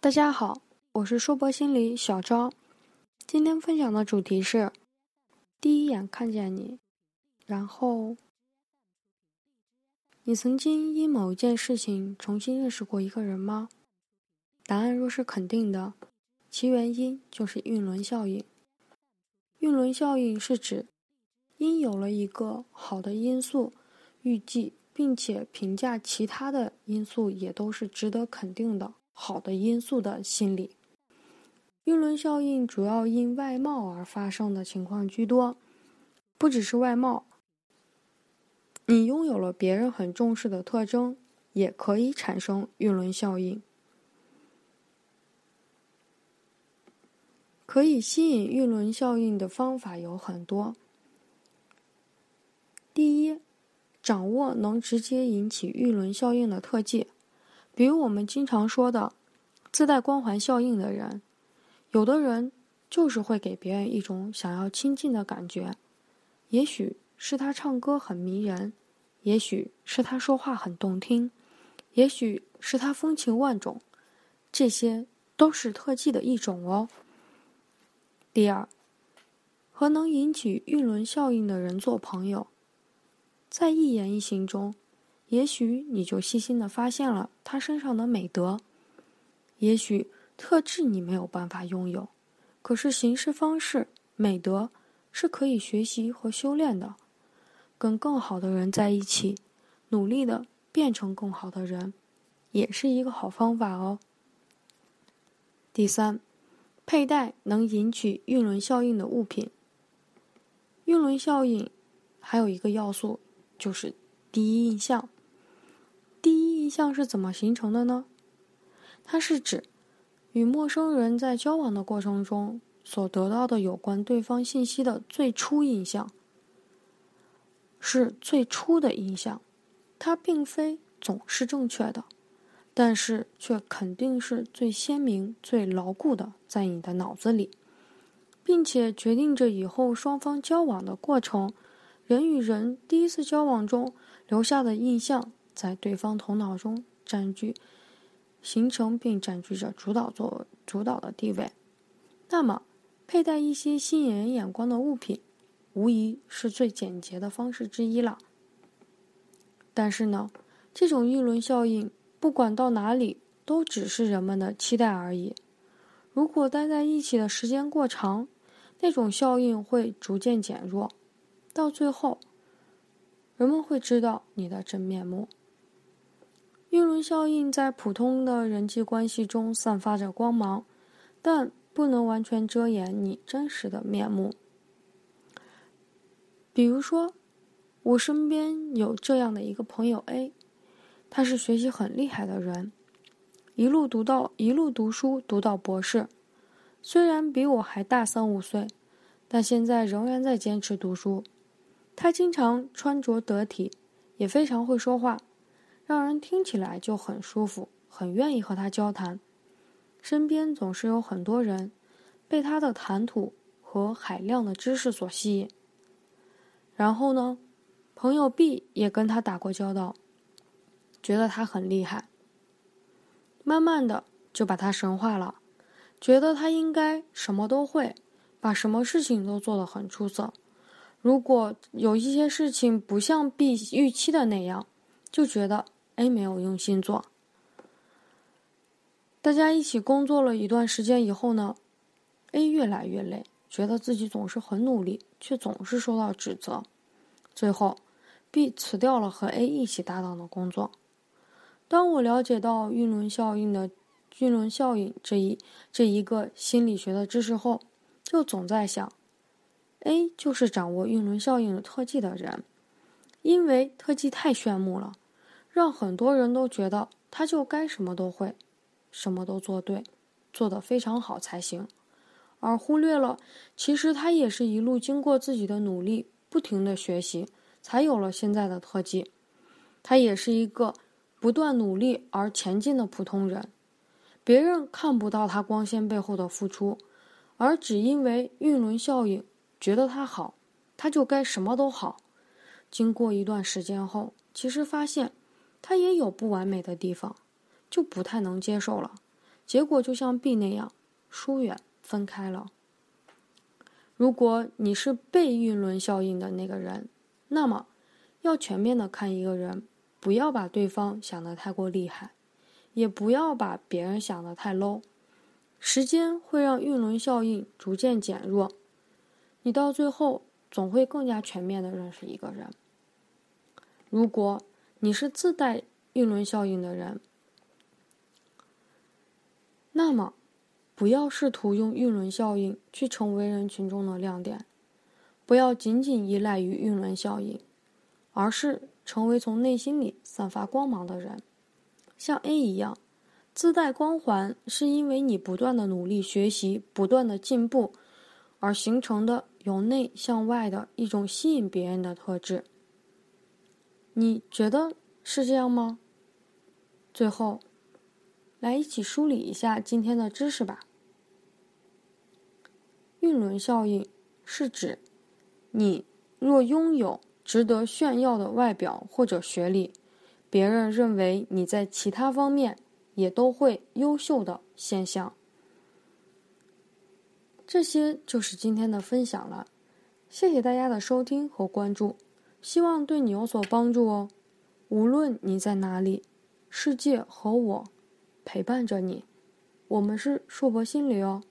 大家好，我是硕博心理小昭。今天分享的主题是：第一眼看见你，然后你曾经因某一件事情重新认识过一个人吗？答案若是肯定的，其原因就是晕轮效应。晕轮效应是指因有了一个好的因素，预计并且评价其他的因素也都是值得肯定的。好的因素的心理，晕轮效应主要因外貌而发生的情况居多，不只是外貌，你拥有了别人很重视的特征，也可以产生晕轮效应。可以吸引晕轮效应的方法有很多。第一，掌握能直接引起晕轮效应的特技。比如我们经常说的自带光环效应的人，有的人就是会给别人一种想要亲近的感觉。也许是他唱歌很迷人，也许是他说话很动听，也许是他风情万种，这些都是特技的一种哦。第二，和能引起晕轮效应的人做朋友，在一言一行中。也许你就细心的发现了他身上的美德，也许特质你没有办法拥有，可是行事方式、美德是可以学习和修炼的。跟更好的人在一起，努力的变成更好的人，也是一个好方法哦。第三，佩戴能引起晕轮效应的物品。晕轮效应还有一个要素就是第一印象。印象是怎么形成的呢？它是指与陌生人在交往的过程中所得到的有关对方信息的最初印象，是最初的印象。它并非总是正确的，但是却肯定是最鲜明、最牢固的，在你的脑子里，并且决定着以后双方交往的过程。人与人第一次交往中留下的印象。在对方头脑中占据、形成并占据着主导作主导的地位，那么佩戴一些吸引人眼光的物品，无疑是最简洁的方式之一了。但是呢，这种议论效应不管到哪里都只是人们的期待而已。如果待在一起的时间过长，那种效应会逐渐减弱，到最后，人们会知道你的真面目。晕轮效应在普通的人际关系中散发着光芒，但不能完全遮掩你真实的面目。比如说，我身边有这样的一个朋友 A，他是学习很厉害的人，一路读到一路读书读到博士，虽然比我还大三五岁，但现在仍然在坚持读书。他经常穿着得体，也非常会说话。让人听起来就很舒服，很愿意和他交谈。身边总是有很多人被他的谈吐和海量的知识所吸引。然后呢，朋友 B 也跟他打过交道，觉得他很厉害。慢慢的就把他神化了，觉得他应该什么都会，把什么事情都做得很出色。如果有一些事情不像 B 预期的那样，就觉得。A 没有用心做。大家一起工作了一段时间以后呢，A 越来越累，觉得自己总是很努力，却总是受到指责。最后，B 辞掉了和 A 一起搭档的工作。当我了解到晕轮效应的晕轮效应这一这一个心理学的知识后，就总在想，A 就是掌握晕轮效应的特技的人，因为特技太炫目了。让很多人都觉得他就该什么都会，什么都做对，做得非常好才行，而忽略了其实他也是一路经过自己的努力，不停的学习，才有了现在的特技。他也是一个不断努力而前进的普通人，别人看不到他光鲜背后的付出，而只因为晕轮效应，觉得他好，他就该什么都好。经过一段时间后，其实发现。他也有不完美的地方，就不太能接受了，结果就像 B 那样疏远分开了。如果你是被运轮效应的那个人，那么要全面的看一个人，不要把对方想得太过厉害，也不要把别人想得太 low。时间会让运轮效应逐渐减弱，你到最后总会更加全面的认识一个人。如果你是自带运轮效应的人，那么不要试图用运轮效应去成为人群中的亮点，不要仅仅依赖于运轮效应，而是成为从内心里散发光芒的人，像 A 一样。自带光环，是因为你不断的努力学习、不断的进步，而形成的由内向外的一种吸引别人的特质。你觉得是这样吗？最后，来一起梳理一下今天的知识吧。运轮效应是指，你若拥有值得炫耀的外表或者学历，别人认为你在其他方面。也都会优秀的现象。这些就是今天的分享了，谢谢大家的收听和关注，希望对你有所帮助哦。无论你在哪里，世界和我陪伴着你，我们是硕博心理哦。